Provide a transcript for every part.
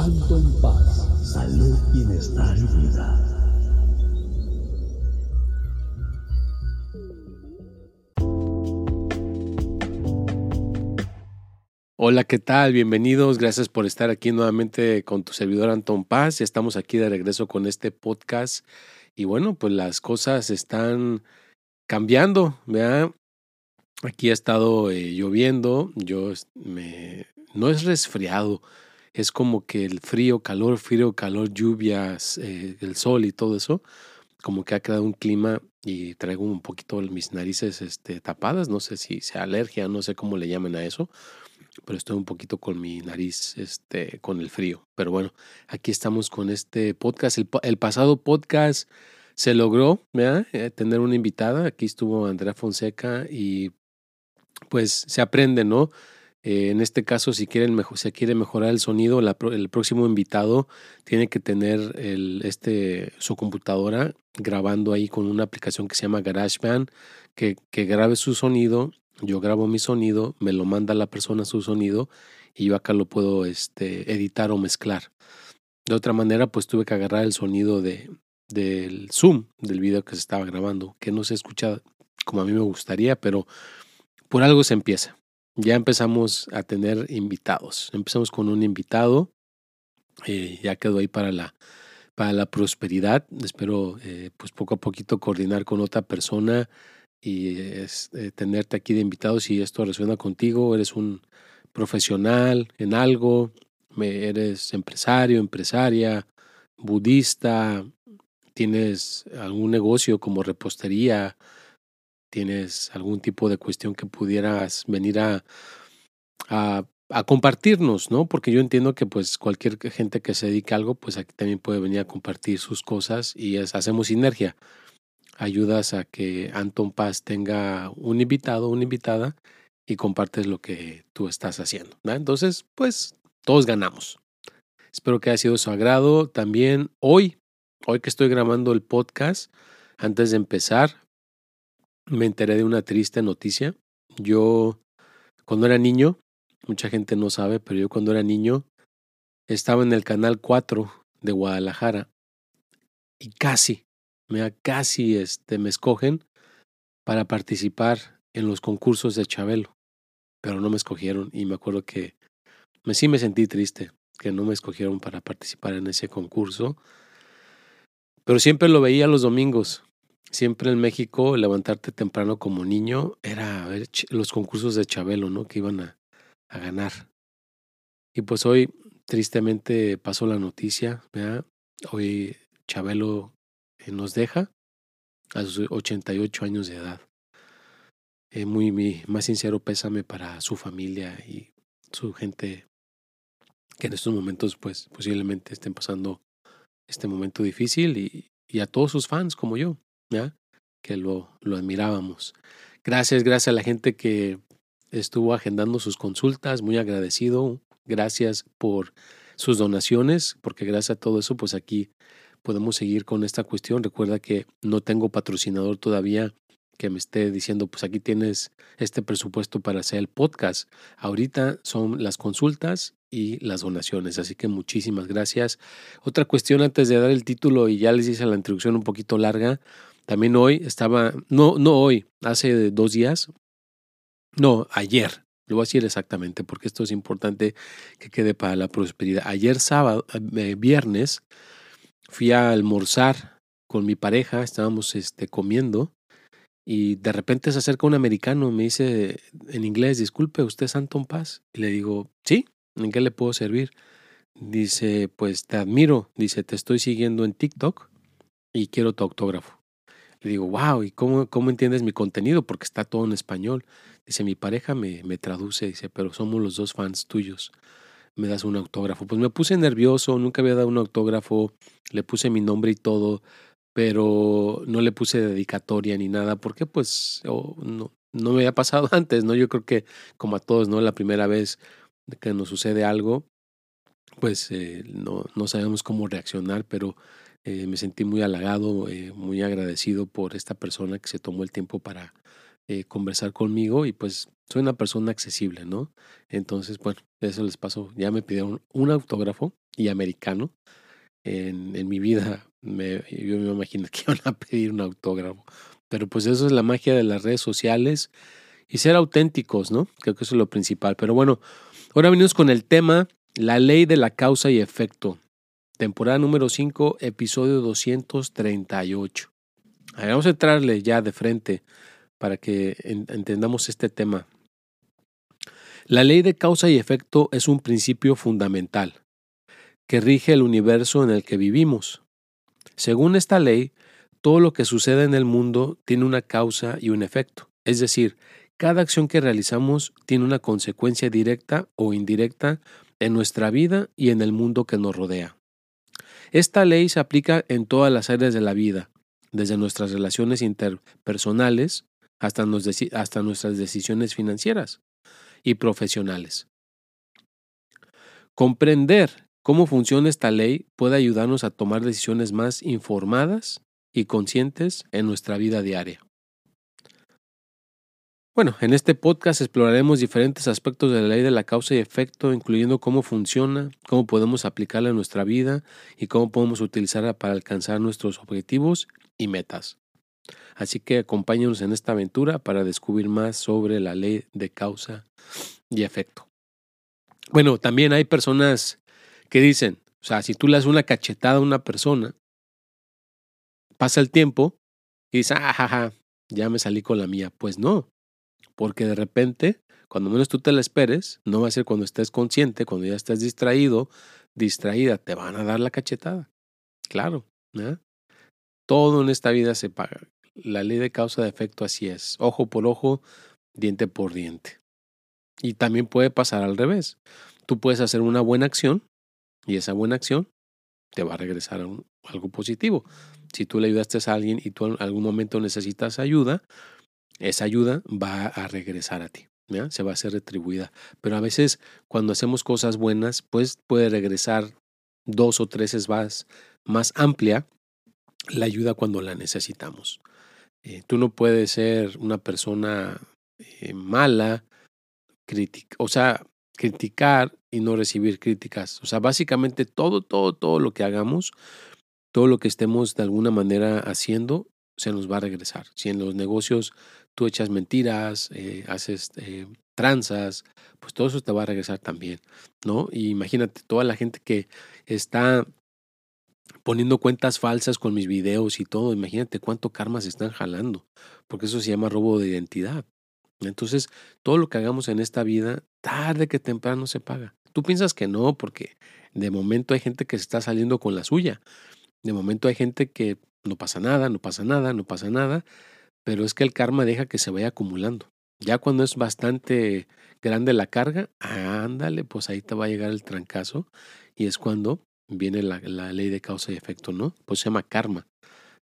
Anton Paz, salud, bienestar y vida. Hola, ¿qué tal? Bienvenidos. Gracias por estar aquí nuevamente con tu servidor Anton Paz. Ya estamos aquí de regreso con este podcast. Y bueno, pues las cosas están cambiando, ¿verdad? Aquí ha estado eh, lloviendo. Yo me. No es resfriado. Es como que el frío, calor, frío, calor, lluvias, eh, el sol y todo eso. Como que ha creado un clima y traigo un poquito mis narices este, tapadas. No sé si sea alergia, no sé cómo le llaman a eso pero estoy un poquito con mi nariz, este, con el frío. Pero bueno, aquí estamos con este podcast. El, pasado podcast se logró eh, tener una invitada. Aquí estuvo Andrea Fonseca y pues se aprende, ¿no? Eh, en este caso, si quieren se quiere mejorar el sonido, el próximo invitado tiene que tener este, su computadora grabando ahí con una aplicación que se llama GarageBand, que, que grabe su sonido yo grabo mi sonido, me lo manda la persona su sonido y yo acá lo puedo este, editar o mezclar. De otra manera, pues tuve que agarrar el sonido de, del Zoom del video que se estaba grabando, que no se escucha como a mí me gustaría, pero por algo se empieza. Ya empezamos a tener invitados. Empezamos con un invitado, eh, ya quedó ahí para la, para la prosperidad. Espero eh, pues poco a poquito coordinar con otra persona y es, eh, tenerte aquí de invitado si esto resuena contigo, eres un profesional en algo, eres empresario, empresaria, budista, tienes algún negocio como repostería, tienes algún tipo de cuestión que pudieras venir a, a, compartirnos, ¿no? Porque yo entiendo que pues cualquier gente que se dedique a algo, pues aquí también puede venir a compartir sus cosas y hacemos sinergia ayudas a que Anton Paz tenga un invitado, una invitada y compartes lo que tú estás haciendo. Entonces, pues todos ganamos. Espero que haya sido su agrado. También hoy, hoy que estoy grabando el podcast, antes de empezar, me enteré de una triste noticia. Yo, cuando era niño, mucha gente no sabe, pero yo cuando era niño estaba en el canal 4 de Guadalajara y casi, me casi este, me escogen para participar en los concursos de Chabelo, pero no me escogieron y me acuerdo que me, sí me sentí triste que no me escogieron para participar en ese concurso, pero siempre lo veía los domingos. Siempre en México levantarte temprano como niño era ver los concursos de Chabelo, ¿no? Que iban a, a ganar. Y pues hoy tristemente pasó la noticia, ¿verdad? Hoy Chabelo eh, nos deja a sus 88 años de edad. Eh, muy, mi más sincero pésame para su familia y su gente que en estos momentos pues posiblemente estén pasando este momento difícil y, y a todos sus fans como yo, ¿ya? que lo, lo admirábamos. Gracias, gracias a la gente que estuvo agendando sus consultas, muy agradecido. Gracias por sus donaciones, porque gracias a todo eso, pues aquí podemos seguir con esta cuestión. Recuerda que no tengo patrocinador todavía que me esté diciendo, pues aquí tienes este presupuesto para hacer el podcast. Ahorita son las consultas y las donaciones, así que muchísimas gracias. Otra cuestión antes de dar el título y ya les hice la introducción un poquito larga, también hoy estaba, no, no hoy, hace dos días, no, ayer, lo voy a decir exactamente porque esto es importante que quede para la prosperidad. Ayer sábado, eh, viernes, fui a almorzar con mi pareja, estábamos este, comiendo Y de repente se acerca un americano, me dice en inglés, disculpe, ¿usted es Anton Paz? Y le digo, sí, ¿en qué le puedo servir? Dice, pues te admiro, dice, te estoy siguiendo en TikTok y quiero tu autógrafo. Le digo, wow, ¿y cómo, cómo entiendes mi contenido? Porque está todo en español. Dice, mi pareja me, me traduce, dice, pero somos los dos fans tuyos. Me das un autógrafo. Pues me puse nervioso, nunca había dado un autógrafo, le puse mi nombre y todo, pero no le puse dedicatoria ni nada, porque pues no, no me había pasado antes, ¿no? Yo creo que como a todos, ¿no? La primera vez que nos sucede algo, pues eh, no, no sabemos cómo reaccionar, pero eh, me sentí muy halagado, eh, muy agradecido por esta persona que se tomó el tiempo para conversar conmigo y pues soy una persona accesible, ¿no? Entonces, bueno, eso les pasó. Ya me pidieron un autógrafo y americano. En, en mi vida me, yo me imagino que iban a pedir un autógrafo. Pero pues eso es la magia de las redes sociales y ser auténticos, ¿no? Creo que eso es lo principal. Pero bueno, ahora venimos con el tema, la ley de la causa y efecto. Temporada número 5, episodio 238. vamos a entrarle ya de frente para que entendamos este tema. La ley de causa y efecto es un principio fundamental que rige el universo en el que vivimos. Según esta ley, todo lo que sucede en el mundo tiene una causa y un efecto. Es decir, cada acción que realizamos tiene una consecuencia directa o indirecta en nuestra vida y en el mundo que nos rodea. Esta ley se aplica en todas las áreas de la vida, desde nuestras relaciones interpersonales hasta, nuestras decisiones financieras y profesionales. Comprender Cómo funciona esta ley puede ayudarnos a tomar decisiones más informadas y conscientes en nuestra vida diaria. Bueno, en este podcast exploraremos diferentes aspectos de la ley de la causa y efecto, incluyendo cómo funciona, cómo podemos aplicarla en nuestra vida y cómo podemos utilizarla para alcanzar nuestros objetivos y metas. Así que acompáñenos en esta aventura para descubrir más sobre la ley de causa y efecto. Bueno, también hay personas ¿Qué dicen? O sea, si tú le das una cachetada a una persona, pasa el tiempo y dices, ah, ja, ya me salí con la mía. Pues no, porque de repente, cuando menos tú te la esperes, no va a ser cuando estés consciente, cuando ya estés distraído, distraída, te van a dar la cachetada. Claro, ¿eh? todo en esta vida se paga. La ley de causa de efecto así es, ojo por ojo, diente por diente. Y también puede pasar al revés. Tú puedes hacer una buena acción y esa buena acción te va a regresar algo positivo. Si tú le ayudaste a alguien y tú en algún momento necesitas ayuda, esa ayuda va a regresar a ti. Se va a ser retribuida. Pero a veces cuando hacemos cosas buenas, pues puede regresar dos o tres veces más, amplia la ayuda cuando la necesitamos. Eh, tú no puedes ser una persona eh, mala, o sea, criticar y no recibir críticas. O sea, básicamente todo, todo, todo lo que hagamos, todo lo que estemos de alguna manera haciendo, se nos va a regresar. Si en los negocios tú echas mentiras, eh, haces eh, tranzas, pues todo eso te va a regresar también, ¿no? Y imagínate toda la gente que está poniendo cuentas falsas con mis videos y todo, imagínate cuánto karma se están jalando, porque eso se llama robo de identidad. Entonces, todo lo que hagamos en esta vida, tarde que temprano se paga. Tú piensas que no, porque de momento hay gente que se está saliendo con la suya. De momento hay gente que no pasa nada, no pasa nada, no pasa nada, pero es que el karma deja que se vaya acumulando. Ya cuando es bastante grande la carga, ándale, pues ahí te va a llegar el trancazo y es cuando viene la, la ley de causa y efecto, ¿no? Pues se llama karma,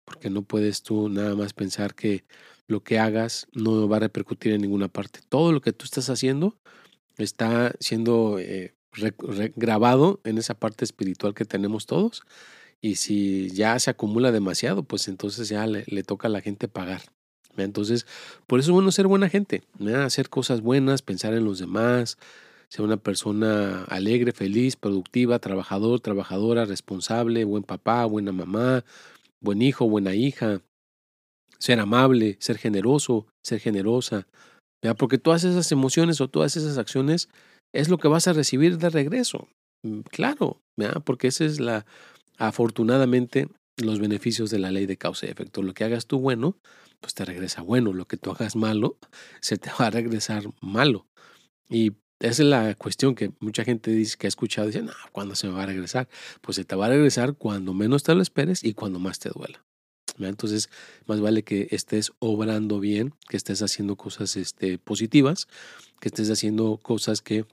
porque no puedes tú nada más pensar que lo que hagas no va a repercutir en ninguna parte. Todo lo que tú estás haciendo está siendo eh, grabado en esa parte espiritual que tenemos todos. Y si ya se acumula demasiado, pues entonces ya le, toca a la gente pagar. Entonces, por eso es bueno ser buena gente, hacer cosas buenas, pensar en los demás, ser una persona alegre, feliz, productiva, trabajador, trabajadora, responsable, buen papá, buena mamá, buen hijo, buena hija, ser amable, ser generoso, ser generosa, porque todas esas emociones o todas esas acciones es lo que vas a recibir de regreso. Mm, claro, porque esa es la, afortunadamente, los beneficios de la ley de causa y efecto. Lo que hagas tú bueno, pues te regresa bueno. Lo que tú hagas malo, se te va a regresar malo. Y esa es la cuestión que mucha gente dice que ha escuchado, dice, no, ¿cuándo se me va a regresar? Pues se te va a regresar cuando menos te lo esperes y cuando más te duela. Entonces, más vale que estés obrando bien, que estés haciendo cosas este, positivas, que estés haciendo cosas que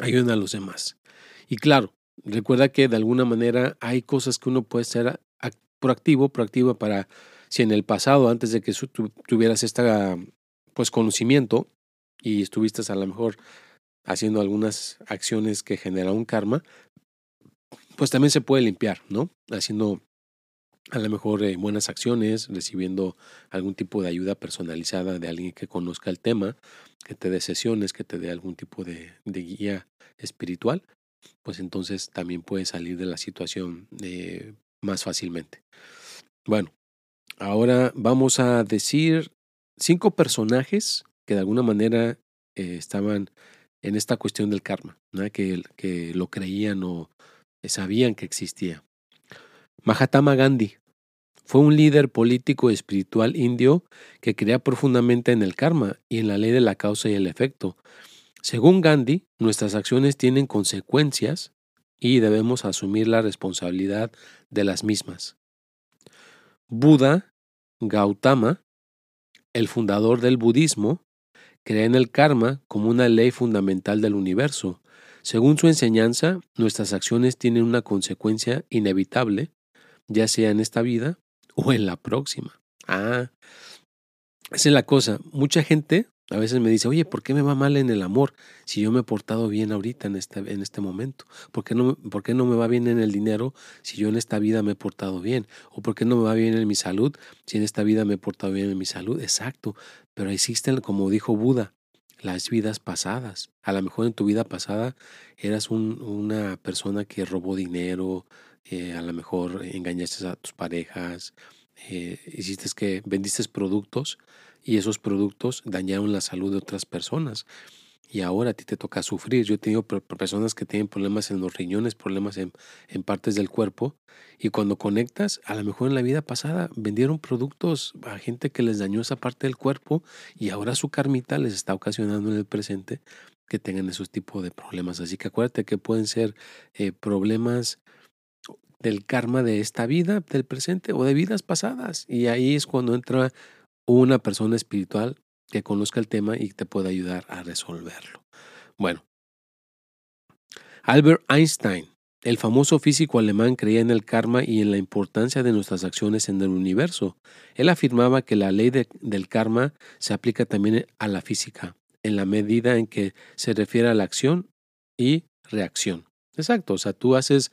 ayuden a los demás. Y claro, recuerda que de alguna manera hay cosas que uno puede ser proactivo, proactiva para, si en el pasado, antes de que tuvieras este pues, conocimiento y estuviste a lo mejor haciendo algunas acciones que generan un karma, pues también se puede limpiar, ¿no? Haciendo a lo mejor eh, buenas acciones, recibiendo algún tipo de ayuda personalizada de alguien que conozca el tema, que te dé sesiones, que te dé algún tipo de, guía espiritual, pues entonces también puedes salir de la situación eh, más fácilmente. Bueno, ahora vamos a decir cinco personajes que de alguna manera eh, estaban en esta cuestión del karma, que, que lo creían o sabían que existía. Mahatma Gandhi fue un líder político y espiritual indio que creía profundamente en el karma y en la ley de la causa y el efecto. Según Gandhi, nuestras acciones tienen consecuencias y debemos asumir la responsabilidad de las mismas. Buda Gautama, el fundador del budismo, cree en el karma como una ley fundamental del universo. Según su enseñanza, nuestras acciones tienen una consecuencia inevitable, ya sea en esta vida o en la próxima. Ah, esa es la cosa. Mucha gente a veces me dice, oye, ¿por qué me va mal en el amor si yo me he portado bien ahorita en este, en este momento? ¿Por qué, no, ¿Por qué no me va bien en el dinero si yo en esta vida me he portado bien? ¿O por qué no me va bien en mi salud si en esta vida me he portado bien en mi salud? Exacto, pero existen, como dijo Buda, las vidas pasadas. A lo mejor en tu vida pasada eras un, una persona que robó dinero, eh, a lo mejor engañaste a tus parejas, eh, hiciste que vendiste productos y esos productos dañaron la salud de otras personas. Y ahora a ti te toca sufrir. Yo he tenido personas que tienen problemas en los riñones, problemas en, en partes del cuerpo. Y cuando conectas, a lo mejor en la vida pasada vendieron productos a gente que les dañó esa parte del cuerpo y ahora su carmita les está ocasionando en el presente que tengan esos tipos de problemas. Así que acuérdate que pueden ser eh, problemas del karma de esta vida, del presente o de vidas pasadas. Y ahí es cuando entra una persona espiritual que conozca el tema y te pueda ayudar a resolverlo. Bueno, Albert Einstein, el famoso físico alemán, creía en el karma y en la importancia de nuestras acciones en el universo. Él afirmaba que la ley del karma se aplica también a la física, en la medida en que se refiere a la acción y reacción. Exacto, o sea, tú haces,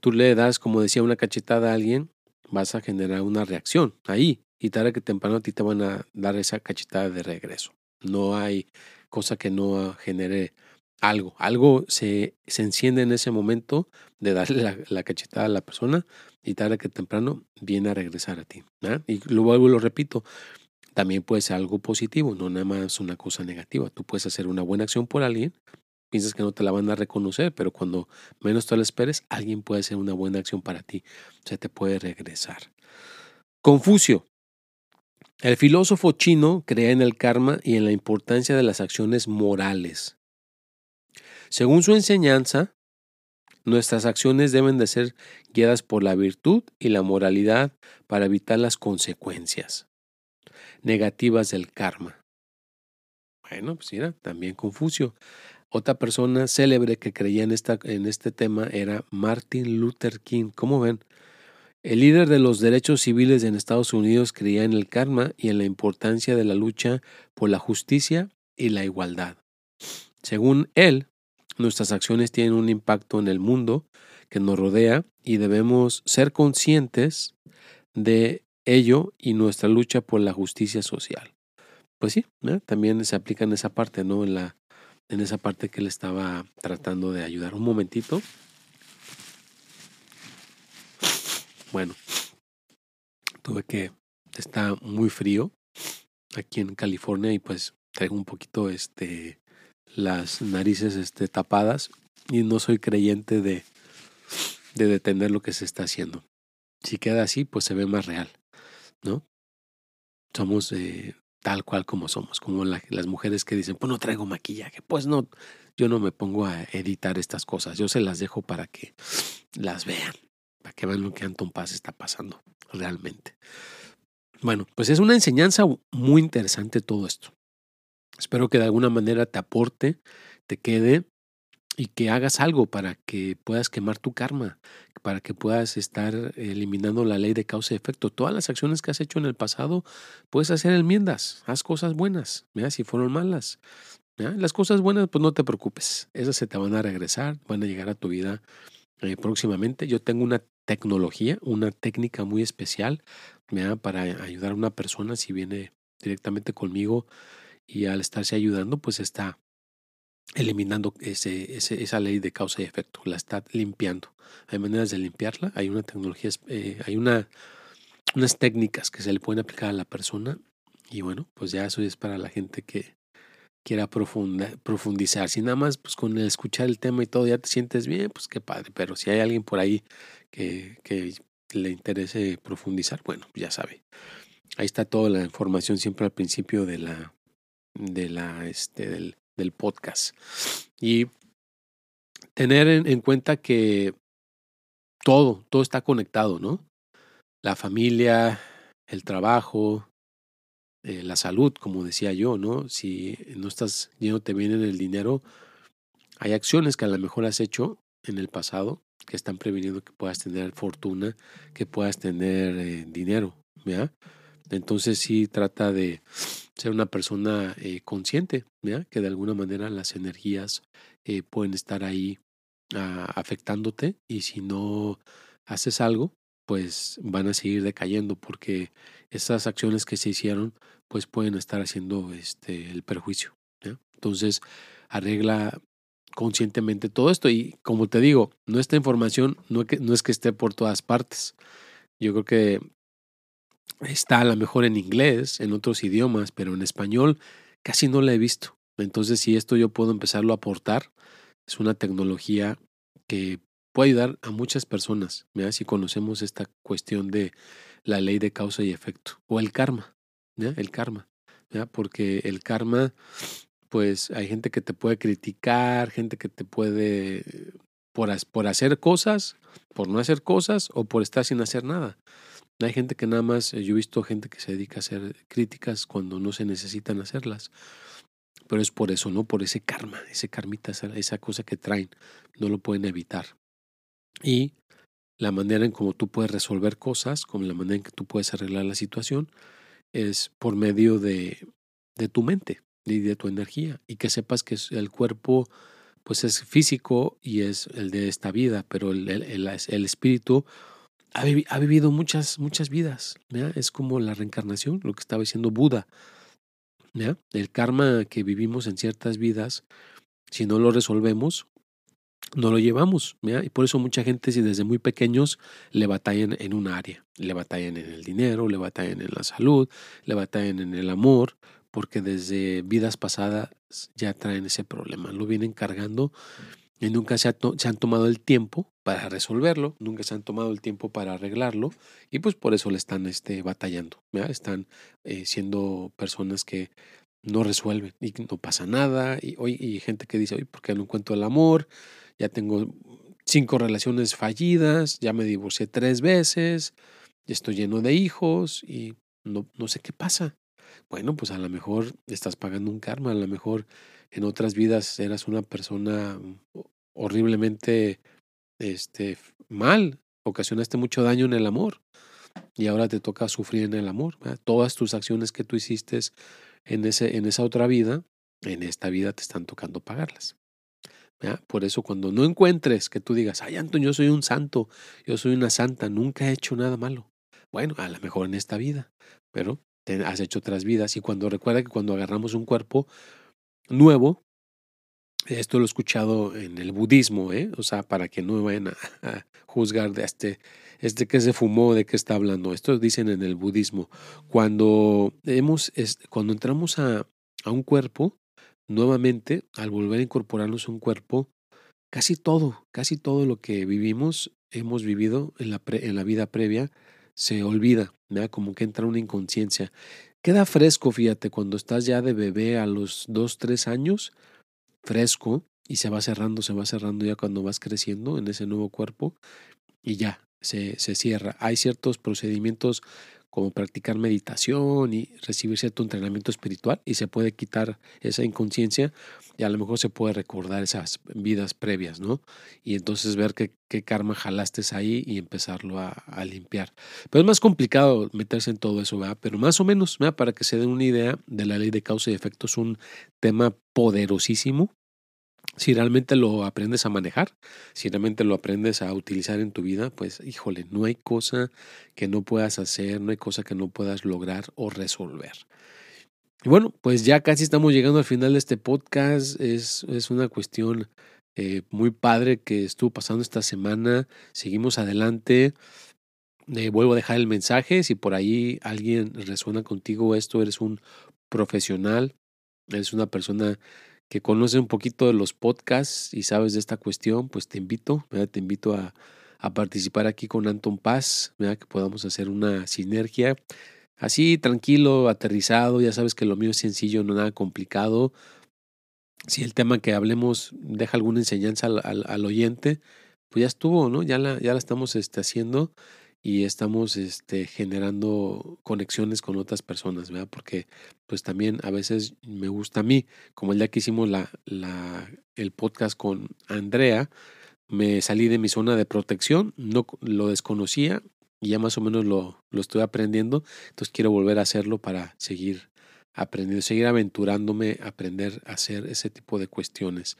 tú le das, como decía, una cachetada a alguien, vas a generar una reacción ahí y tarde que temprano a ti te van a dar esa cachetada de regreso. No hay cosa que no genere algo. Algo se, se enciende en ese momento de darle la, cachetada a la persona y tarde que temprano viene a regresar a ti. Y lo vuelvo lo repito. También puede ser algo positivo, no nada más una cosa negativa. Tú puedes hacer una buena acción por alguien, piensas que no te la van a reconocer, pero cuando menos te lo esperes, alguien puede hacer una buena acción para ti. Se te puede regresar. Confucio. El filósofo chino creía en el karma y en la importancia de las acciones morales. Según su enseñanza, nuestras acciones deben de ser guiadas por la virtud y la moralidad para evitar las consecuencias negativas del karma. Bueno, pues mira, también Confucio. Otra persona célebre que creía en, esta, en este tema era Martin Luther King. ¿Cómo ven? El líder de los derechos civiles en Estados Unidos creía en el karma y en la importancia de la lucha por la justicia y la igualdad. Según él, nuestras acciones tienen un impacto en el mundo que nos rodea y debemos ser conscientes de ello y nuestra lucha por la justicia social. Pues sí, también se aplica en esa parte, ¿no? En esa parte que él estaba tratando de ayudar. Un momentito. Bueno, tuve que, está muy frío aquí en California y pues traigo un poquito este las narices este tapadas y no soy creyente de de detener lo que se está haciendo. Si queda así, pues se ve más real, ¿no? somos eh, tal cual como somos, como las mujeres que dicen, pues no traigo maquillaje, pues no, yo no me pongo a editar estas cosas, yo se las dejo para que las vean, para que vean lo que Anton Paz está pasando realmente. Bueno, pues es una enseñanza muy interesante todo esto. Espero que de alguna manera te aporte, te quede y que hagas algo para que puedas quemar tu karma, para que puedas estar eliminando la ley de causa y efecto. Todas las acciones que has hecho en el pasado, puedes hacer enmiendas, haz cosas buenas, si fueron malas. Las cosas buenas, pues no te preocupes, esas se te van a regresar, van a llegar a tu vida eh, próximamente. Yo tengo una tecnología, una técnica muy especial para ayudar a una persona si viene directamente conmigo y al estarse ayudando, pues está eliminando ese, esa ley de causa y efecto, la está limpiando. Hay maneras de limpiarla, hay una tecnología, eh, hay una, unas técnicas que se le pueden aplicar a la persona y bueno, pues ya eso es para la gente que quiera profundizar. Si nada más pues con el escuchar el tema y todo ya te sientes bien, pues qué padre, pero si hay alguien por ahí que, que le interese profundizar, bueno, ya sabe. Ahí está toda la información siempre al principio de la, de la, este, del podcast. Y tener en, cuenta que todo, todo está conectado, ¿no? La familia, el trabajo, eh, la salud, como decía yo, ¿no? Si no estás te bien en el dinero, hay acciones que a lo mejor has hecho en el pasado que están previniendo que puedas tener fortuna, que puedas tener eh, dinero, ¿ya? Entonces sí trata de ser una persona eh, consciente, ¿ya? que de alguna manera las energías eh, pueden estar ahí ah, afectándote y si no haces algo, pues van a seguir decayendo porque esas acciones que se hicieron pues pueden estar haciendo este el perjuicio. Entonces arregla conscientemente todo esto y como te digo, no esta información no es que esté por todas partes. Yo creo que está a lo mejor en inglés, en otros idiomas, pero en español casi no la he visto. Entonces, si esto yo puedo empezarlo a aportar, es una tecnología que puede ayudar a muchas personas, si conocemos esta cuestión de la ley de causa y efecto, o el karma, el karma, porque el karma, pues hay gente que te puede criticar, gente que te puede, por, por hacer cosas, por no hacer cosas, o por estar sin hacer nada. Hay gente que nada más, eh, yo he visto gente que se dedica a hacer críticas cuando no se necesitan hacerlas. Pero es por eso, ¿no? Por ese karma, ese karmita, esa, cosa que traen. No lo pueden evitar. Y la manera en cómo tú puedes resolver cosas, como la manera en que tú puedes arreglar la situación, es por medio de, de tu mente y de tu energía. Y que sepas que el cuerpo, pues es físico y es el de esta vida, pero el, el, el espíritu ha, vivido muchas, muchas vidas. Es como la reencarnación, lo que estaba diciendo Buda. El karma que vivimos en ciertas vidas, si no lo resolvemos, no lo llevamos. Y por eso mucha gente, si desde muy pequeños le batallan en un área, le batallan en el dinero, le batallan en la salud, le batallan en el amor, porque desde vidas pasadas ya traen ese problema, lo vienen cargando y nunca se, han tomado el tiempo para resolverlo, nunca se han tomado el tiempo para arreglarlo y pues por eso le están este, batallando, están eh, siendo personas que no resuelven y no pasa nada y hoy y gente que dice, oye, ¿por qué no encuentro el amor? Ya tengo cinco relaciones fallidas, ya me divorcié tres veces, ya estoy lleno de hijos y no, no sé qué pasa. Bueno, pues a lo mejor estás pagando un karma, a lo mejor en otras vidas eras una persona horriblemente este, mal, ocasionaste mucho daño en el amor y ahora te toca sufrir en el amor. Todas tus acciones que tú hiciste en, ese, en esa otra vida, en esta vida te están tocando pagarlas. Por eso cuando no encuentres que tú digas, ay Antonio, yo soy un santo, yo soy una santa, nunca he hecho nada malo. Bueno, a lo mejor en esta vida, pero has hecho otras vidas y cuando recuerda que cuando agarramos un cuerpo nuevo, esto lo he escuchado en el budismo, ¿eh? o sea, para que no vayan a, juzgar de este, este que se fumó, de qué está hablando. Esto dicen en el budismo. Cuando, hemos, cuando entramos a, a un cuerpo, nuevamente, al volver a incorporarnos a un cuerpo, casi todo, casi todo lo que vivimos, hemos vivido en la, en la vida previa, se olvida, ¿verdad? como que entra una inconsciencia. queda fresco, fíjate, cuando estás ya de bebé a los 2, 3 años, fresco, y se va cerrando, se va cerrando ya cuando vas creciendo en ese nuevo cuerpo, y ya, se, se cierra. Hay ciertos procedimientos como practicar meditación y recibir cierto entrenamiento espiritual y se puede quitar esa inconsciencia y a lo mejor se puede recordar esas vidas previas, ¿no? Y entonces ver qué, qué karma jalaste ahí y empezarlo a, a, limpiar. Pero es más complicado meterse en todo eso, ¿verdad? Pero más o menos, ¿verdad? Para que se den una idea de la ley de causa y efecto, es un tema poderosísimo si realmente lo aprendes a manejar, si realmente lo aprendes a utilizar en tu vida, pues híjole, no hay cosa que no puedas hacer, no hay cosa que no puedas lograr o resolver. Y bueno, pues ya casi estamos llegando al final de este podcast. Es, es una cuestión eh, muy padre que estuvo pasando esta semana. Seguimos adelante. Eh, vuelvo a dejar el mensaje. Si por ahí alguien resuena contigo esto, eres un profesional, eres una persona que conoce un poquito de los podcasts y sabes de esta cuestión, pues te invito, te invito a, participar aquí con Anton Paz, que podamos hacer una sinergia. Así, tranquilo, aterrizado, ya sabes que lo mío es sencillo, no nada complicado. Si el tema que hablemos deja alguna enseñanza al oyente, pues ya estuvo, ¿no? Ya la, ya la estamos este, haciendo y estamos este, generando conexiones con otras personas, ¿verdad? Porque pues también a veces me gusta a mí, como el día que hicimos la, la, el podcast con Andrea, me salí de mi zona de protección, no lo desconocía y ya más o menos lo, lo estoy aprendiendo, entonces quiero volver a hacerlo para seguir aprendiendo, seguir aventurándome, aprender a hacer ese tipo de cuestiones.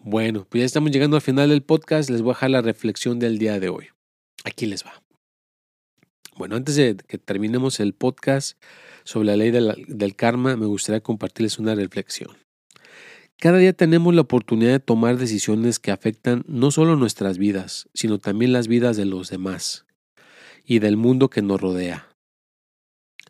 Bueno, pues ya estamos llegando al final del podcast, les voy a dejar la reflexión del día de hoy. Aquí les va. Bueno, antes de que terminemos el podcast sobre la ley del, karma, me gustaría compartirles una reflexión. Cada día tenemos la oportunidad de tomar decisiones que afectan no solo nuestras vidas, sino también las vidas de los demás y del mundo que nos rodea.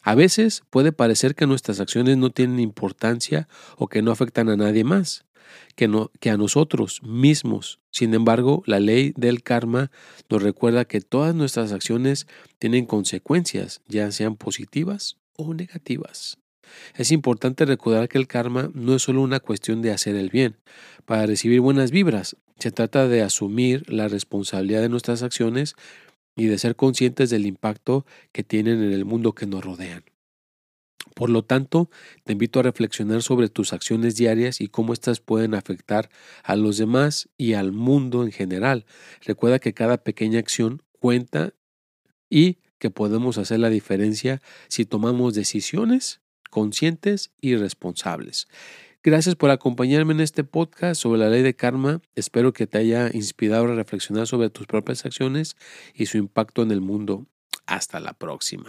A veces puede parecer que nuestras acciones no tienen importancia o que no afectan a nadie más, que, a nosotros mismos. Sin embargo, la ley del karma nos recuerda que todas nuestras acciones tienen consecuencias, ya sean positivas o negativas. Es importante recordar que el karma no es solo una cuestión de hacer el bien. Para recibir buenas vibras, se trata de asumir la responsabilidad de nuestras acciones y de ser conscientes del impacto que tienen en el mundo que nos rodean. Por lo tanto, te invito a reflexionar sobre tus acciones diarias y cómo éstas pueden afectar a los demás y al mundo en general. Recuerda que cada pequeña acción cuenta y que podemos hacer la diferencia si tomamos decisiones conscientes y responsables. Gracias por acompañarme en este podcast sobre la ley de karma. Espero que te haya inspirado a reflexionar sobre tus propias acciones y su impacto en el mundo. Hasta la próxima.